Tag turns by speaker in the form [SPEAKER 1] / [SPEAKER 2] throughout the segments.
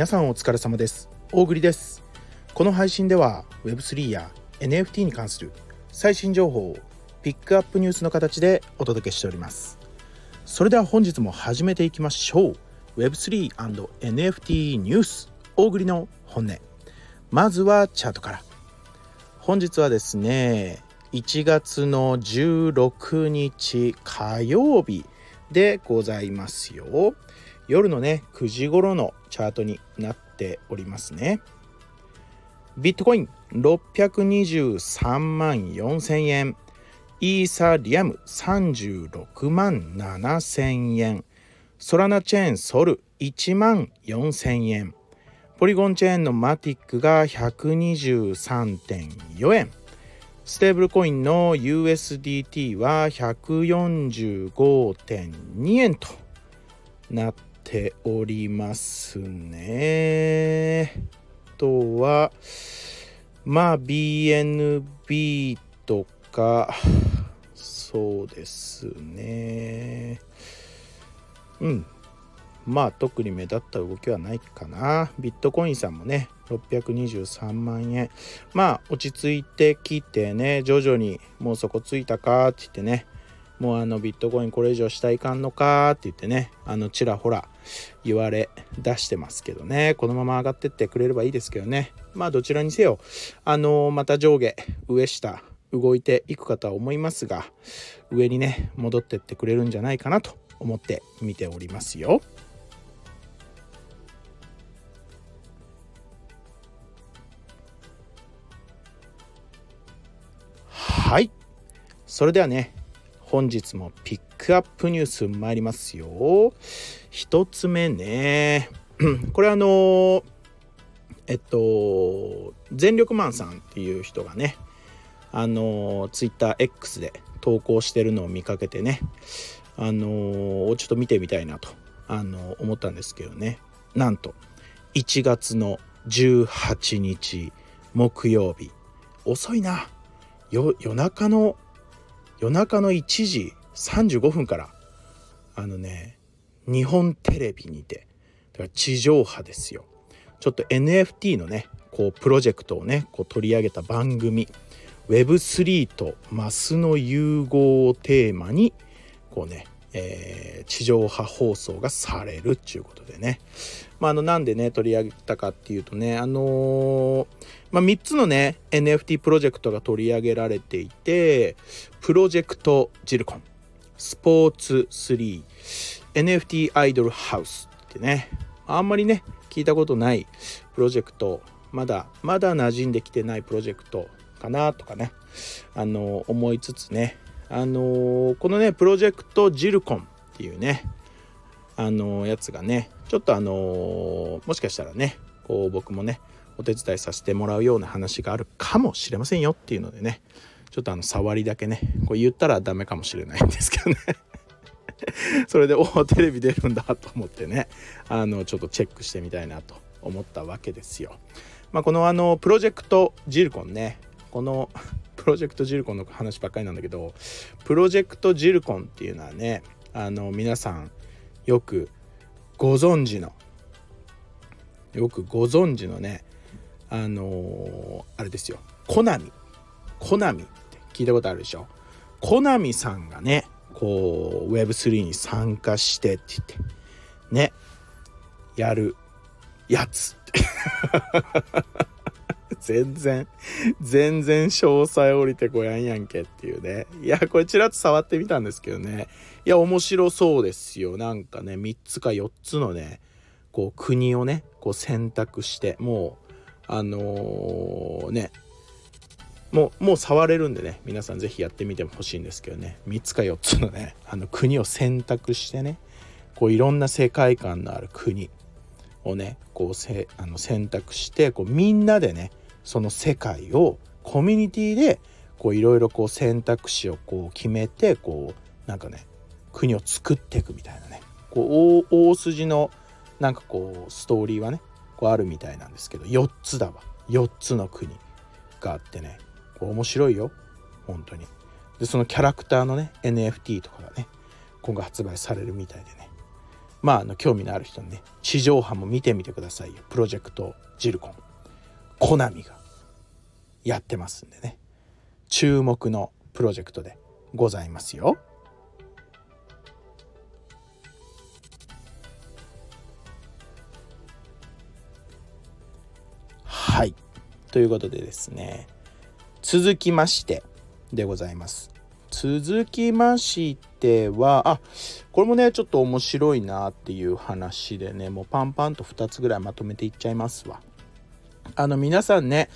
[SPEAKER 1] 皆さんお疲れ様です。大栗です。この配信では Web3 や NFT に関する最新情報をピックアップニュースの形でお届けしております。それでは本日も始めていきましょう。Web3&NFT ニュース。大栗の本音。まずはチャートから。本日はですね1月の16日火曜日でございますよ。夜のね9時頃のチャートになっておりますね。ビットコイン623万4000円。イーサリアム36万7000円。ソラナチェーンソル1万4000円。ポリゴンチェーンのマティックが123.4円。ステーブルコインの USDT は145.2円となってておりますね。あとはまあ BNB とかそうですね。うん。まあ特に目立った動きはないかな。ビットコインさんもね623万円。まあ落ち着いてきてね徐々にもうそこついたかって言ってねもうあのビットコインこれ以上下いかんのかって言ってねあのちらほら言われ出してますけどね。このまま上がってってくれればいいですけどね。まあどちらにせよあのまた上下上下動いていくかとは思いますが上にね戻ってってくれるんじゃないかなと思って見ておりますよ。はい。それではね本日もピックアップニュース参りますよ。一つ目ね。これあのえっと全力マンさんっていう人がねあのツイッター X で投稿してるのを見かけてねあのちょっと見てみたいなとあの思ったんですけどね。なんと1月の18日木曜日。遅いな。夜中の夜中の1時35分からあのね日本テレビにて地上波ですよ。ちょっと NFT のねこうプロジェクトをねこう取り上げた番組 Web3 とマスの融合をテーマにこうねえー、地上波放送がされるっていうことでね、まあ、あのなんでね取り上げたかっていうとねあのー、まあ、3つのね NFT プロジェクトが取り上げられていてプロジェクトジルコンスポーツ 3NFT アイドルハウスってねあんまりね聞いたことないプロジェクトまだまだ馴染んできてないプロジェクトかなとかねあの思いつつねあのー、このねプロジェクトジルコンっていうねあのー、やつがねちょっとあの、もしかしたらねこう僕もねお手伝いさせてもらうような話があるかもしれませんよっていうのでねちょっとあの触りだけねこう言ったらダメかもしれないんですけどね それでおおテレビ出るんだと思ってねあのちょっとチェックしてみたいなと思ったわけですよ。まあ、このあのプロジェクトジルコンねこのプロジェクトジルコンの話ばっかりなんだけどプロジェクトジルコンっていうのはねあの皆さんよくご存知のよくご存知のねあのー、あれですよ。コナミ。コナミって聞いたことあるでしょ？コナミさんがねこう Web3 に参加してって言ってねやるやつ全然、全然詳細降りてこやんやんけっていうね。いや、これちらっと触ってみたんですけどね。いや、面白そうですよ。なんかね、3つか4つのね、こう国をね、こう選択して、もう、あのー、ね、もう、もう触れるんでね、皆さん是非やってみてほしいんですけどね、3つか4つのね、あの国を選択してね、こういろんな世界観のある国をね、こうせあの選択して、こうみんなでね、その世界をコミュニティでこういろいろこう選択肢をこう決めてこうなんかね国を作っていくみたいなね。こう大筋のなんかこうストーリーはねこうあるみたいなんですけど4つだわ。4つの国があってね。こう面白いよ。本当に。でそのキャラクターのね NFT とかがね今後発売されるみたいでね。まああの興味のある人にね地上波も見てみてくださいよ。プロジェクトジルコン。コナミがやってますんでね注目のプロジェクトでございますよ。はいということでですね続きましてでございます。続きましてはあこれもねちょっと面白いなっていう話でねもうパンパンと2つぐらいまとめていっちゃいますわ。あの皆さんね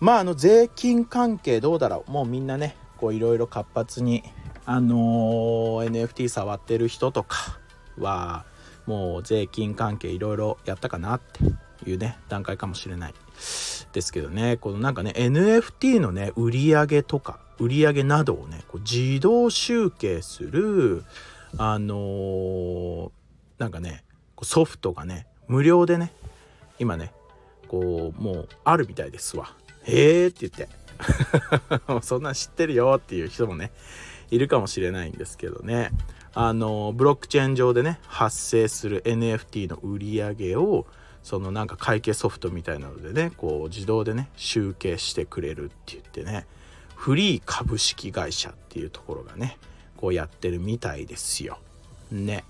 [SPEAKER 1] まああの税金関係どうだろう。もうみんなねこういろいろ活発にあのー、NFT 触ってる人とかはもう税金関係いろいろやったかなっていうね段階かもしれない。ですけどねこのなんかね NFT のね売り上げとか売り上げなどをねこう自動集計するあのー、なんかねソフトがね無料でね今ねこうもうあるみたいですわ。へえって言って そんなん知ってるよっていう人もねいるかもしれないんですけどねあのブロックチェーン上でね発生する NFT の売り上げをそのなんか会計ソフトみたいなのでねこう自動でね集計してくれるって言ってねフリー株式会社っていうところがねこうやってるみたいですよ。ね。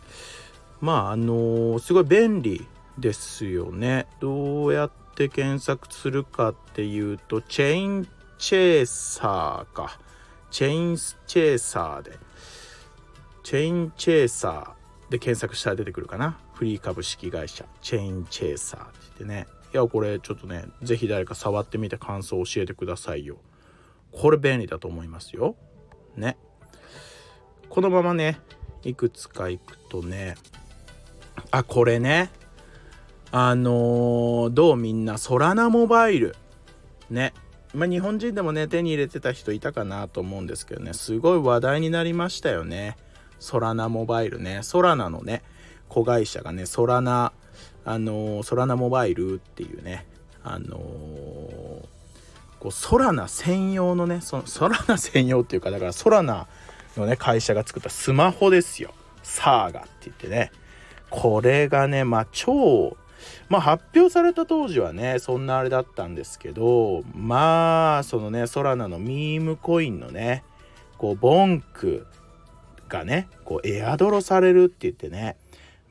[SPEAKER 1] まああのー、すごい便利ですよね。どうやってって検索するかっていうとチェインチェーサーか。チェインチェーサーで。チェインチェーサーで検索したら出てくるかな。フリー株式会社チェインチェーサーって言ってね。いやこれちょっとね是非誰か触ってみて感想を教えてくださいよ。これ便利だと思いますよ。ね。このままねいくつかいくとねあこれねあのー、どうみんなソラナモバイル。ね。まあ、日本人でもね手に入れてた人いたかなと思うんですけどね。すごい話題になりましたよね。ソラナモバイルね。ソラナのね子会社がねソラナあのー、ソラナモバイルっていうね。あのー、こうソラナ専用のねそのソラナ専用っていうかだからソラナのね会社が作ったスマホですよ。サーガって言ってね。これがねまあ超まあ発表された当時はねそんなあれだったんですけどまあそのねソラナのミームコインのねこうボンクがねこうエアドロされるって言ってね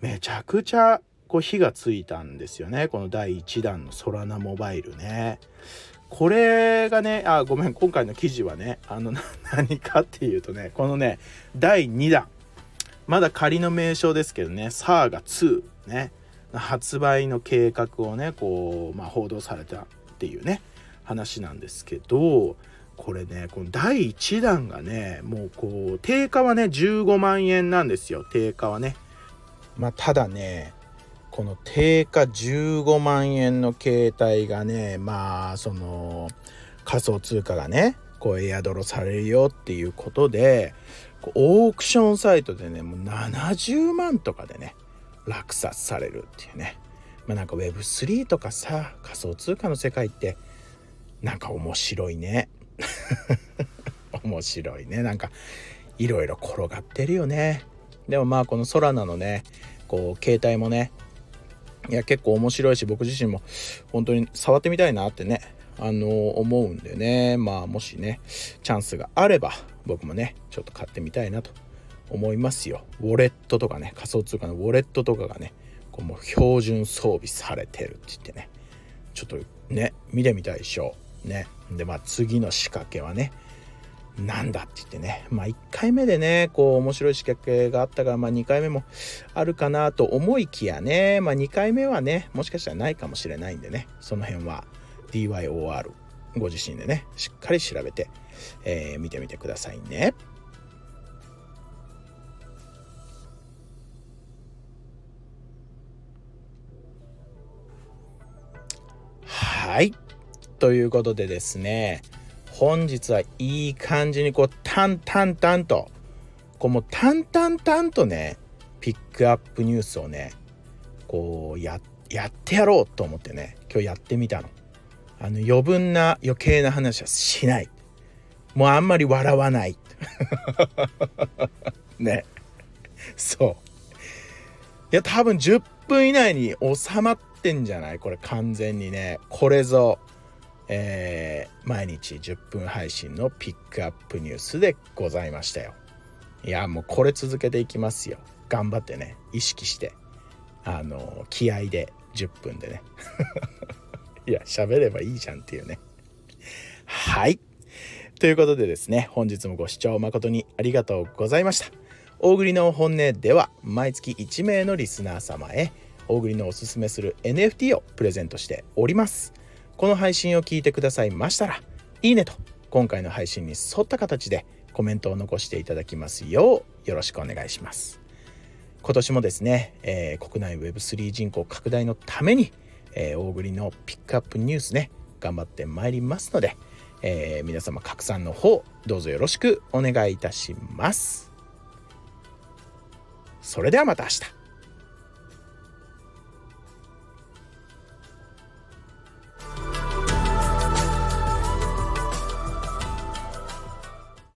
[SPEAKER 1] めちゃくちゃこう火がついたんですよねこの第1弾のソラナモバイルね。これがねあごめん今回の記事はねあの 何かっていうとねこのね第2弾まだ仮の名称ですけどねサーガ2ね発売の計画をねこう、まあ、報道されたっていうね話なんですけどこれねこの第1弾がねもうこう定価はね15万円なんですよ定価はね。まあ、ただねこの定価15万円の携帯がねまあその仮想通貨がねこうエアドロされるよっていうことでオークションサイトでねもう70万とかでね落札されるっていうね。まあなんか Web3 とかさ仮想通貨の世界ってなんか面白いね。面白いね。なんかいろいろ転がってるよね。でもまあこのソラナのねこう携帯もねいや結構面白いし僕自身も本当に触ってみたいなってねあの思うんでね。まあもしねチャンスがあれば僕もねちょっと買ってみたいなと。思いますよ。ウォレットとかね仮想通貨のウォレットとかがねこうもう標準装備されてるって言ってね。ちょっとね見てみたいでしょ。うね。でまあ次の仕掛けはねなんだって言ってね。まあ1回目でねこう面白い仕掛けがあったがまあ2回目もあるかなと思いきやね。まあ2回目はねもしかしたらないかもしれないんでね。その辺は DYOR ご自身でねしっかり調べて、えー、見てみてくださいね。はい。ということでですね本日はいい感じにこうタンタンタンとこうもうタンタンタンとねピックアップニュースをねこうややってやろうと思ってね今日やってみたの。あの余分な余計な話はしない。もうあんまり笑わない。ね。そう。いや多分10分以内に収まっってんじゃない？これ完全にね。これぞえー、毎日10分配信のピックアップニュースでございましたよ。いやもうこれ続けていきますよ。頑張ってね。意識して。あの気合で10分でね。いや喋ればいいじゃんっていうね。はい。ということでですね本日もご視聴誠にありがとうございました。大栗の本音では毎月1名のリスナー様へ大栗のおすすめする NFT をプレゼントしております。この配信を聞いてくださいましたらいいねと今回の配信に沿った形でコメントを残していただきますようよろしくお願いします。今年もですね、えー、国内 Web3 人口拡大のために、えー、大栗のピックアップニュースね頑張ってまいりますので、えー、皆様拡散の方どうぞよろしくお願いいたします。それではまた明日。